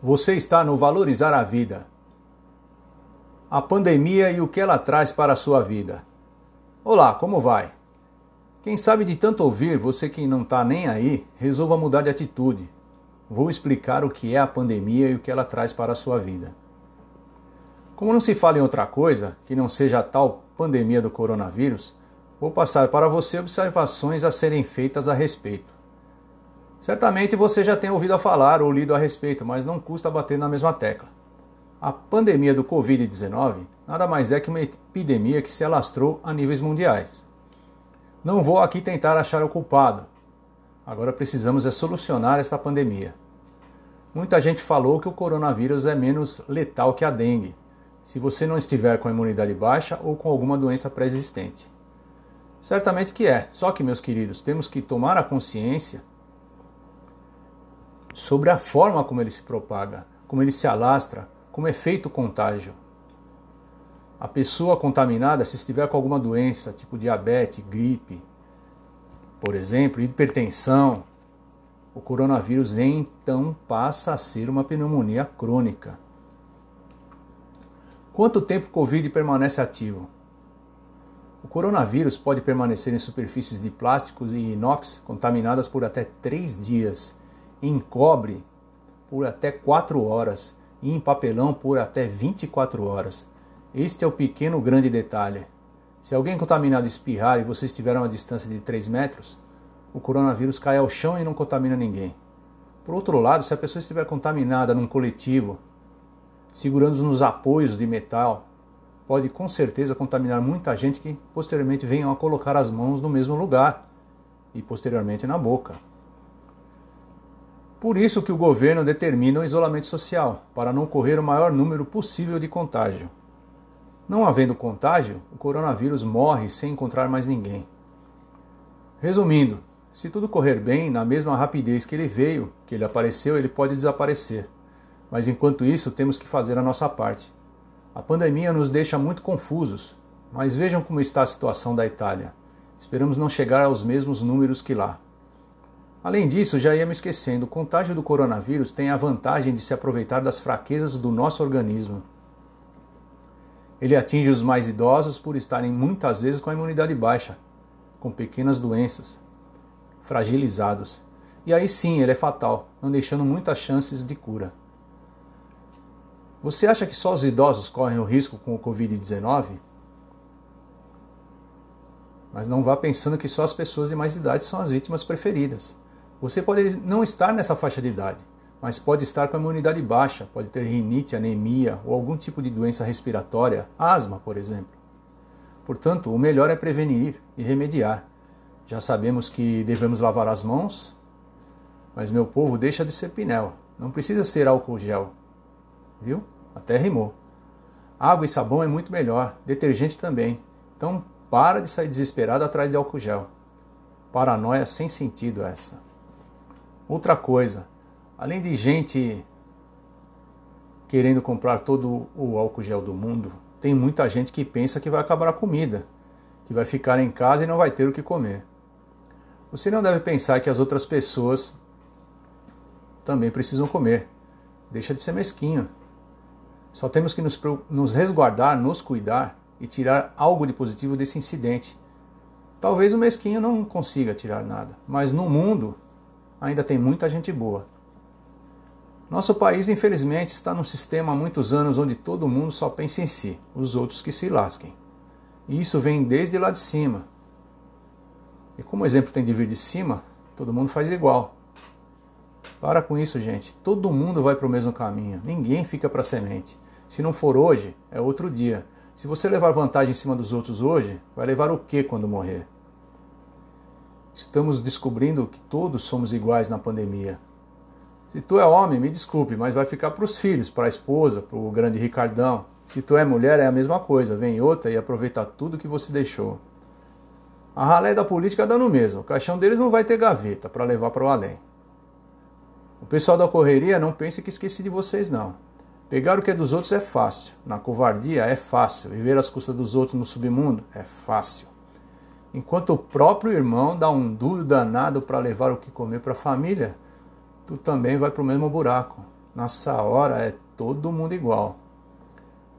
Você está no Valorizar a Vida. A pandemia e o que ela traz para a sua vida. Olá, como vai? Quem sabe de tanto ouvir, você que não está nem aí, resolva mudar de atitude. Vou explicar o que é a pandemia e o que ela traz para a sua vida. Como não se fala em outra coisa que não seja a tal pandemia do coronavírus, vou passar para você observações a serem feitas a respeito. Certamente você já tem ouvido falar ou lido a respeito, mas não custa bater na mesma tecla. A pandemia do Covid-19 nada mais é que uma epidemia que se alastrou a níveis mundiais. Não vou aqui tentar achar o culpado. Agora precisamos é solucionar esta pandemia. Muita gente falou que o coronavírus é menos letal que a dengue, se você não estiver com a imunidade baixa ou com alguma doença pré-existente. Certamente que é, só que, meus queridos, temos que tomar a consciência sobre a forma como ele se propaga, como ele se alastra, como é feito o contágio. A pessoa contaminada, se estiver com alguma doença, tipo diabetes, gripe, por exemplo, hipertensão, o coronavírus então passa a ser uma pneumonia crônica. Quanto tempo o Covid permanece ativo? O coronavírus pode permanecer em superfícies de plásticos e inox contaminadas por até três dias em cobre por até 4 horas e em papelão por até 24 horas. Este é o pequeno grande detalhe. Se alguém contaminado espirrar e você estiver a uma distância de 3 metros, o coronavírus cai ao chão e não contamina ninguém. Por outro lado, se a pessoa estiver contaminada num coletivo, segurando nos apoios de metal, pode com certeza contaminar muita gente que posteriormente venham a colocar as mãos no mesmo lugar e posteriormente na boca. Por isso que o governo determina o isolamento social, para não correr o maior número possível de contágio. Não havendo contágio, o coronavírus morre sem encontrar mais ninguém. Resumindo, se tudo correr bem, na mesma rapidez que ele veio, que ele apareceu, ele pode desaparecer. Mas enquanto isso, temos que fazer a nossa parte. A pandemia nos deixa muito confusos, mas vejam como está a situação da Itália. Esperamos não chegar aos mesmos números que lá. Além disso, já ia me esquecendo, o contágio do coronavírus tem a vantagem de se aproveitar das fraquezas do nosso organismo. Ele atinge os mais idosos por estarem muitas vezes com a imunidade baixa, com pequenas doenças, fragilizados. E aí sim, ele é fatal, não deixando muitas chances de cura. Você acha que só os idosos correm o risco com o Covid-19? Mas não vá pensando que só as pessoas de mais idade são as vítimas preferidas. Você pode não estar nessa faixa de idade, mas pode estar com a imunidade baixa, pode ter rinite, anemia ou algum tipo de doença respiratória, asma, por exemplo. Portanto, o melhor é prevenir e remediar. Já sabemos que devemos lavar as mãos, mas meu povo deixa de ser pinel. Não precisa ser álcool gel. Viu? Até rimou. Água e sabão é muito melhor, detergente também. Então, para de sair desesperado atrás de álcool gel. Paranoia sem sentido essa. Outra coisa, além de gente querendo comprar todo o álcool gel do mundo, tem muita gente que pensa que vai acabar a comida, que vai ficar em casa e não vai ter o que comer. Você não deve pensar que as outras pessoas também precisam comer. Deixa de ser mesquinho. Só temos que nos, nos resguardar, nos cuidar e tirar algo de positivo desse incidente. Talvez o mesquinho não consiga tirar nada, mas no mundo ainda tem muita gente boa. Nosso país, infelizmente, está num sistema há muitos anos onde todo mundo só pensa em si, os outros que se lasquem. E isso vem desde lá de cima. E como o exemplo tem de vir de cima, todo mundo faz igual. Para com isso, gente. Todo mundo vai para o mesmo caminho. Ninguém fica para semente. Se não for hoje, é outro dia. Se você levar vantagem em cima dos outros hoje, vai levar o que quando morrer? Estamos descobrindo que todos somos iguais na pandemia. Se tu é homem, me desculpe, mas vai ficar para os filhos, para a esposa, para o grande Ricardão. Se tu é mulher, é a mesma coisa. Vem outra e aproveita tudo que você deixou. A ralé da política dá no mesmo. O caixão deles não vai ter gaveta para levar para o além. O pessoal da correria não pense que esqueci de vocês, não. Pegar o que é dos outros é fácil. Na covardia é fácil. Viver às custas dos outros no submundo é fácil enquanto o próprio irmão dá um duro danado para levar o que comer para a família, tu também vai para o mesmo buraco. Nessa hora é todo mundo igual.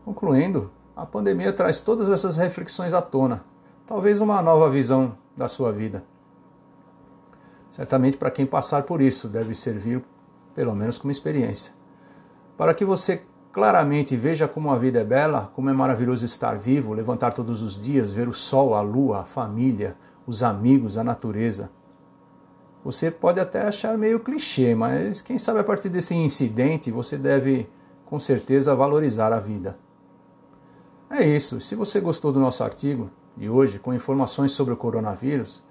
Concluindo, a pandemia traz todas essas reflexões à tona, talvez uma nova visão da sua vida. Certamente para quem passar por isso deve servir pelo menos como experiência. Para que você claramente veja como a vida é bela, como é maravilhoso estar vivo, levantar todos os dias, ver o sol, a lua, a família, os amigos, a natureza. Você pode até achar meio clichê, mas quem sabe a partir desse incidente você deve com certeza valorizar a vida. É isso. Se você gostou do nosso artigo de hoje com informações sobre o coronavírus,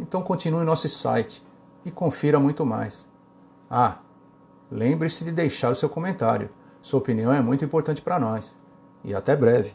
então continue no nosso site e confira muito mais. Ah, lembre-se de deixar o seu comentário. Sua opinião é muito importante para nós. E até breve.